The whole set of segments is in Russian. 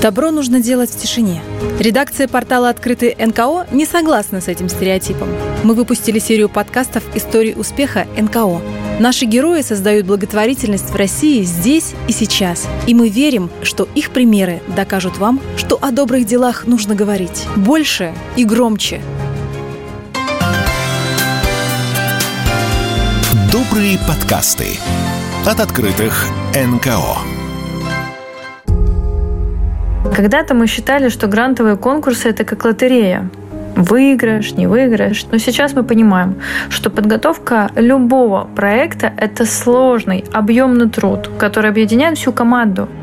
Добро нужно делать в тишине. Редакция портала «Открытый НКО» не согласна с этим стереотипом. Мы выпустили серию подкастов «Истории успеха НКО». Наши герои создают благотворительность в России здесь и сейчас. И мы верим, что их примеры докажут вам, что о добрых делах нужно говорить больше и громче. Добрые подкасты от открытых НКО. Когда-то мы считали, что грантовые конкурсы – это как лотерея. Выиграешь, не выиграешь. Но сейчас мы понимаем, что подготовка любого проекта – это сложный, объемный труд, который объединяет всю команду –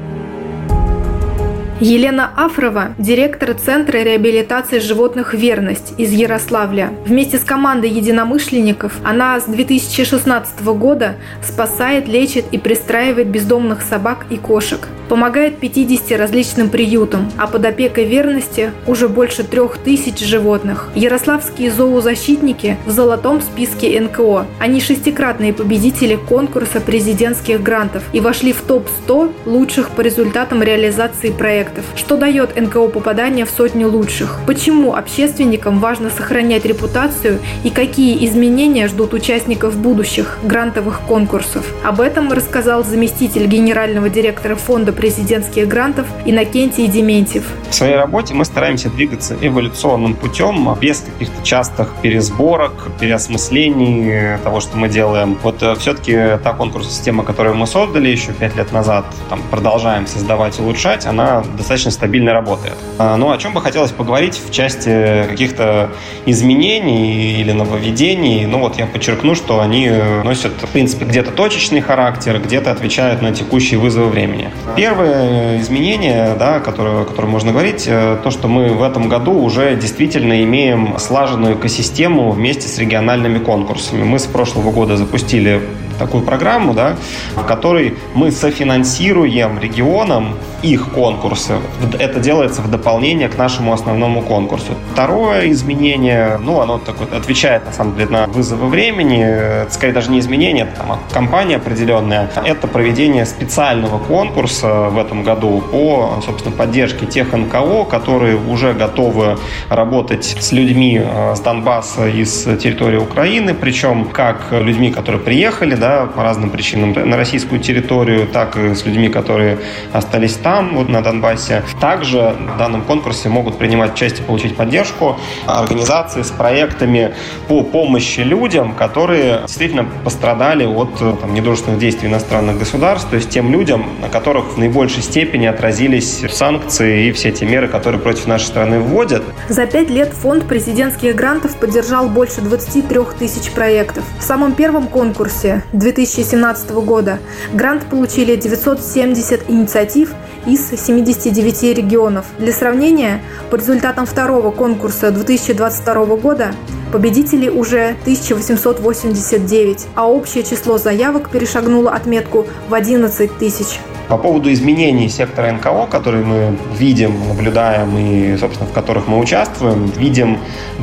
Елена Афрова, директор Центра реабилитации животных «Верность» из Ярославля. Вместе с командой единомышленников она с 2016 года спасает, лечит и пристраивает бездомных собак и кошек. Помогает 50 различным приютам, а под опекой верности уже больше трех тысяч животных. Ярославские зоозащитники в золотом списке НКО. Они шестикратные победители конкурса президентских грантов и вошли в топ-100 лучших по результатам реализации проекта проектов, что дает НКО попадание в сотню лучших, почему общественникам важно сохранять репутацию и какие изменения ждут участников будущих грантовых конкурсов. Об этом рассказал заместитель генерального директора фонда президентских грантов Иннокентий Дементьев. В своей работе мы стараемся двигаться эволюционным путем, без каких-то частых пересборок, переосмыслений того, что мы делаем. Вот э, все-таки та конкурсная система, которую мы создали еще пять лет назад, там, продолжаем создавать и улучшать, она достаточно стабильно работает. А, ну, о чем бы хотелось поговорить в части каких-то изменений или нововведений. Ну, вот я подчеркну, что они носят, в принципе, где-то точечный характер, где-то отвечают на текущие вызовы времени. Первое изменение, да, которое, о котором можно говорить, э, то, что мы в этом году уже действительно имеем слаженную экосистему вместе с региональными конкурсами. Мы с прошлого года запустили такую программу, да, в которой мы софинансируем регионам их конкурсы. Это делается в дополнение к нашему основному конкурсу. Второе изменение, ну, оно такое, отвечает, на самом деле, на вызовы времени. Это, скорее, даже не изменение, это там, компания определенная. Это проведение специального конкурса в этом году по, собственно, поддержке тех НКО, которые уже готовы работать с людьми э, с Донбасса и с территории Украины, причем как людьми, которые приехали, да, по разным причинам на российскую территорию, так и с людьми, которые остались там, вот на Донбассе. Также в данном конкурсе могут принимать участие, получить поддержку организации с проектами по помощи людям, которые действительно пострадали от там, недружественных действий иностранных государств, то есть тем людям, на которых в наибольшей степени отразились санкции и все те меры, которые против нашей страны вводят. За пять лет фонд президентских грантов поддержал больше 23 тысяч проектов. В самом первом конкурсе 2017 года грант получили 970 инициатив из 79 регионов. Для сравнения, по результатам второго конкурса 2022 года победителей уже 1889, а общее число заявок перешагнуло отметку в 11 тысяч. По поводу изменений сектора НКО, которые мы видим, наблюдаем и, собственно, в которых мы участвуем, видим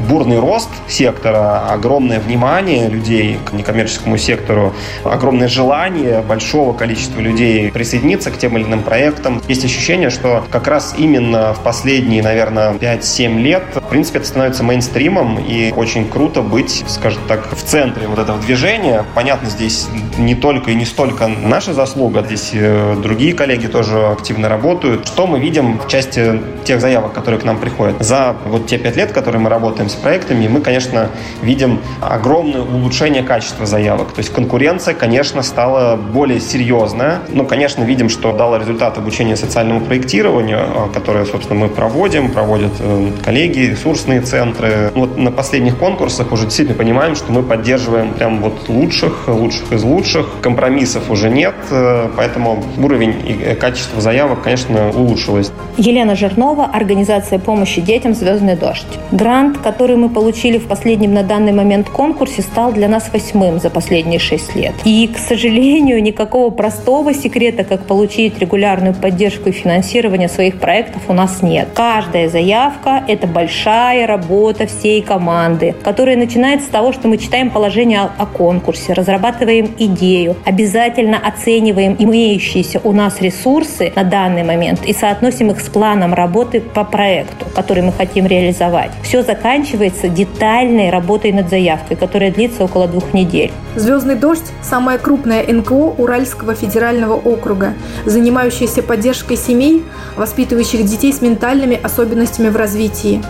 бурный рост сектора, огромное внимание людей к некоммерческому сектору, огромное желание большого количества людей присоединиться к тем или иным проектам. Есть ощущение, что как раз именно в последние, наверное, 5-7 лет, в принципе, это становится мейнстримом, и очень круто быть, скажем так, в центре вот этого движения. Понятно, здесь не только и не столько наша заслуга, здесь другие другие коллеги тоже активно работают. Что мы видим в части тех заявок, которые к нам приходят? За вот те пять лет, которые мы работаем с проектами, мы, конечно, видим огромное улучшение качества заявок. То есть конкуренция, конечно, стала более серьезная. Ну, конечно, видим, что дало результат обучения социальному проектированию, а, которое, собственно, мы проводим, проводят э, коллеги, ресурсные центры. Вот на последних конкурсах уже действительно понимаем, что мы поддерживаем прям вот лучших, лучших из лучших. Компромиссов уже нет, э, поэтому уровень уровень и качество заявок, конечно, улучшилось. Елена Жирнова, организация помощи детям «Звездный дождь». Грант, который мы получили в последнем на данный момент конкурсе, стал для нас восьмым за последние шесть лет. И, к сожалению, никакого простого секрета, как получить регулярную поддержку и финансирование своих проектов у нас нет. Каждая заявка – это большая работа всей команды, которая начинается с того, что мы читаем положение о конкурсе, разрабатываем идею, обязательно оцениваем имеющиеся у нас ресурсы на данный момент и соотносим их с планом работы по проекту, который мы хотим реализовать. Все заканчивается детальной работой над заявкой, которая длится около двух недель. «Звездный дождь» – самая крупная НКО Уральского федерального округа, занимающаяся поддержкой семей, воспитывающих детей с ментальными особенностями в развитии.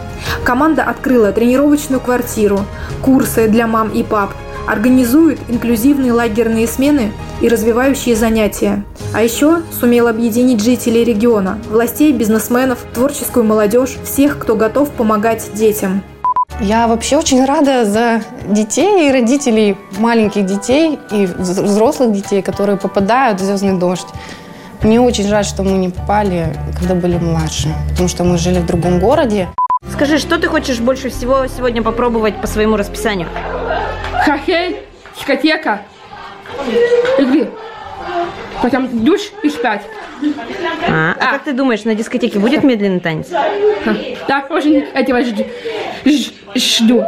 Команда открыла тренировочную квартиру, курсы для мам и пап, организует инклюзивные лагерные смены и развивающие занятия. А еще сумел объединить жителей региона, властей, бизнесменов, творческую молодежь, всех, кто готов помогать детям. Я вообще очень рада за детей и родителей маленьких детей и взрослых детей, которые попадают в «Звездный дождь». Мне очень жаль, что мы не попали, когда были младше, потому что мы жили в другом городе. Скажи, что ты хочешь больше всего сегодня попробовать по своему расписанию? Хоккей, дискотека, игры. Потом душ и спать. А, а, а как ты думаешь, на дискотеке будет медленный танец? Да, очень этого жду.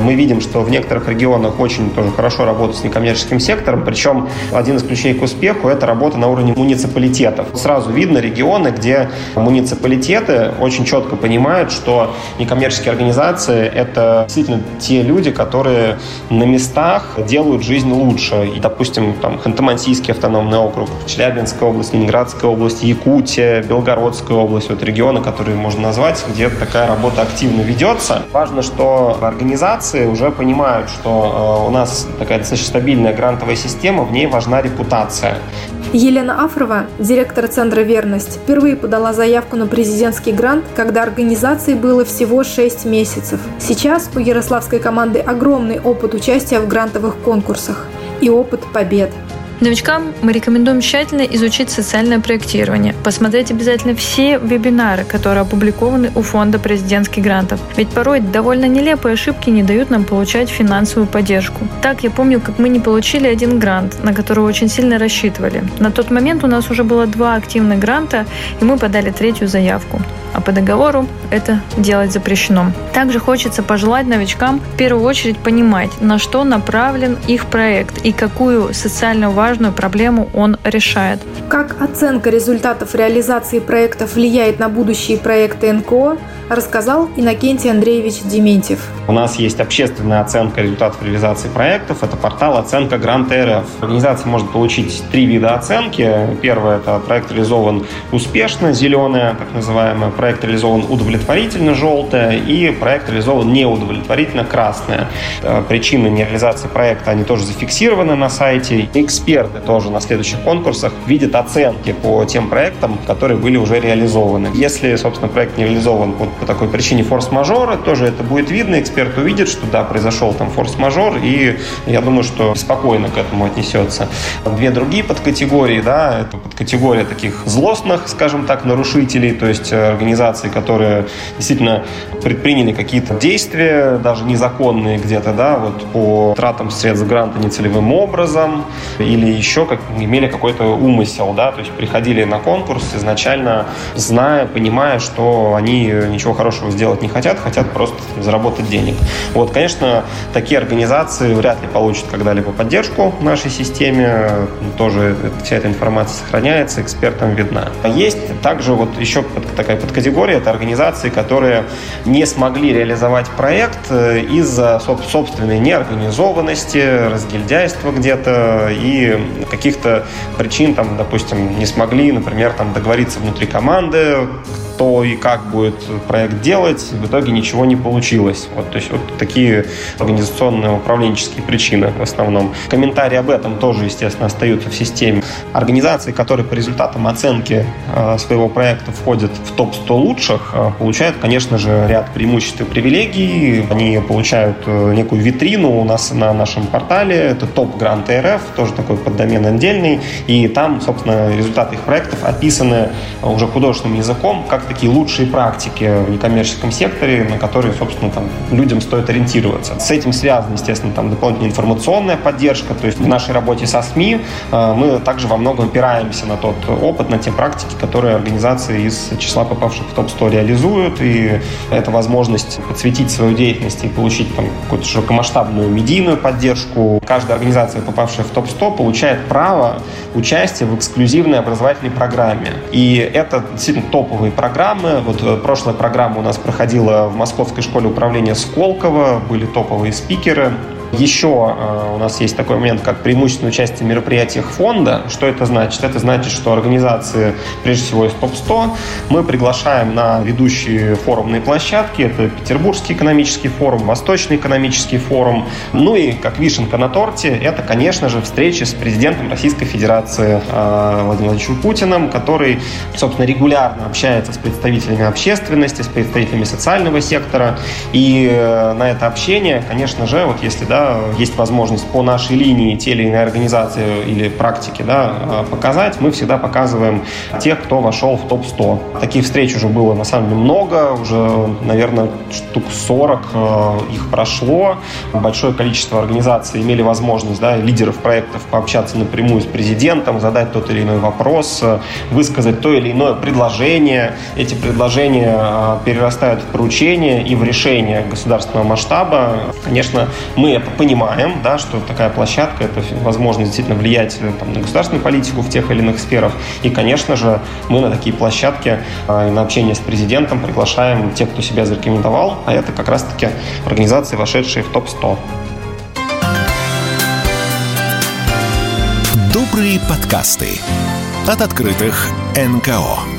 Мы видим, что в некоторых регионах очень тоже хорошо работают с некоммерческим сектором, причем один из ключей к успеху – это работа на уровне муниципалитетов. Сразу видно регионы, где муниципалитеты очень четко понимают, что некоммерческие организации – это действительно те люди, которые на местах делают жизнь лучше. И, допустим, там Ханты-Мансийский автономный округ, Челябинская область, Ленинградская область, Якутия, Белгородская область – вот регионы, которые можно назвать, где такая работа активно ведется. Важно, что организация организации уже понимают, что э, у нас такая достаточно стабильная грантовая система, в ней важна репутация. Елена Афрова, директор Центра «Верность», впервые подала заявку на президентский грант, когда организации было всего 6 месяцев. Сейчас у ярославской команды огромный опыт участия в грантовых конкурсах и опыт побед. Новичкам мы рекомендуем тщательно изучить социальное проектирование, посмотреть обязательно все вебинары, которые опубликованы у фонда президентских грантов. Ведь порой довольно нелепые ошибки не дают нам получать финансовую поддержку. Так я помню, как мы не получили один грант, на который очень сильно рассчитывали. На тот момент у нас уже было два активных гранта, и мы подали третью заявку а по договору это делать запрещено. Также хочется пожелать новичкам в первую очередь понимать, на что направлен их проект и какую социально важную проблему он решает. Как оценка результатов реализации проектов влияет на будущие проекты НКО, рассказал Иннокентий Андреевич Дементьев. У нас есть общественная оценка результатов реализации проектов. Это портал «Оценка Грант РФ». Организация может получить три вида оценки. Первое – это проект реализован успешно, зеленая, так называемая. Проект реализован удовлетворительно, желтая. И проект реализован неудовлетворительно, красная. Э, причины нереализации проекта, они тоже зафиксированы на сайте. Эксперты тоже на следующих конкурсах видят оценки по тем проектам, которые были уже реализованы. Если, собственно, проект не реализован по по такой причине форс-мажора, тоже это будет видно, эксперт увидит, что да, произошел там форс-мажор, и я думаю, что спокойно к этому отнесется. Две другие подкатегории, да, это подкатегория таких злостных, скажем так, нарушителей, то есть э, организаций, которые действительно предприняли какие-то действия, даже незаконные где-то, да, вот по тратам средств гранта нецелевым образом, или еще как, имели какой-то умысел, да, то есть приходили на конкурс изначально зная, понимая, что они ничего хорошего сделать не хотят, хотят просто заработать денег. Вот, конечно, такие организации вряд ли получат когда-либо поддержку в нашей системе. Тоже вся эта информация сохраняется, экспертам видна. Есть также вот еще такая подкатегория, это организации, которые не смогли реализовать проект э, из-за собственной неорганизованности, разгильдяйства где-то и каких-то причин, там, допустим, не смогли, например, там, договориться внутри команды, кто и как будет проект делать, в итоге ничего не получилось. Вот, то есть вот такие организационные управленческие причины в основном. Комментарии об этом тоже, естественно, остаются в системе. Организации, которые по результатам оценки э, своего проекта входят в топ-100 лучших, э, получают, конечно же, ряд преимуществ и привилегий. Они получают э, некую витрину у нас на нашем портале. Это топ Грант РФ, тоже такой поддомен отдельный. И там, собственно, результаты их проектов описаны уже художественным языком, как такие лучшие практики в некоммерческом секторе, на которые, собственно, там, людям стоит ориентироваться. С этим связана, естественно, там, дополнительная информационная поддержка. То есть в нашей работе со СМИ э, мы также во многом опираемся на тот опыт, на те практики, которые организации из числа попавших в топ-100 реализуют. И это возможность подсветить свою деятельность и получить там, какую-то широкомасштабную медийную поддержку. Каждая организация, попавшая в топ-100, получает право участия в эксклюзивной образовательной программе. И это действительно топовые программы. Вот э, прошлая программа у нас проходила в Московской школе управления Сколково, были топовые спикеры. Еще э, у нас есть такой момент, как преимущественное участие в мероприятиях фонда. Что это значит? Это значит, что организации, прежде всего из ТОП-100, мы приглашаем на ведущие форумные площадки. Это Петербургский экономический форум, Восточный экономический форум. Ну и, как вишенка на торте, это, конечно же, встречи с президентом Российской Федерации э, Владимиром Владимировичем Путиным, который, собственно, регулярно общается с представителями общественности, с представителями социального сектора. И э, на это общение, конечно же, вот если да, есть возможность по нашей линии те или иные организации или практики да, показать, мы всегда показываем тех, кто вошел в топ-100. Таких встреч уже было на самом деле много, уже, наверное, штук 40 э, их прошло. Большое количество организаций имели возможность, да, лидеров проектов пообщаться напрямую с президентом, задать тот или иной вопрос, высказать то или иное предложение. Эти предложения э, перерастают в поручения и в решения государственного масштаба. Конечно, мы понимаем, да, что такая площадка – это возможность действительно влиять э, там, на государственную политику в тех или иных сферах. И, конечно же, мы на такие площадки э, на общение с президентом приглашаем тех, кто себя зарекомендовал, а это как раз-таки организации, вошедшие в топ-100. Добрые подкасты от открытых НКО.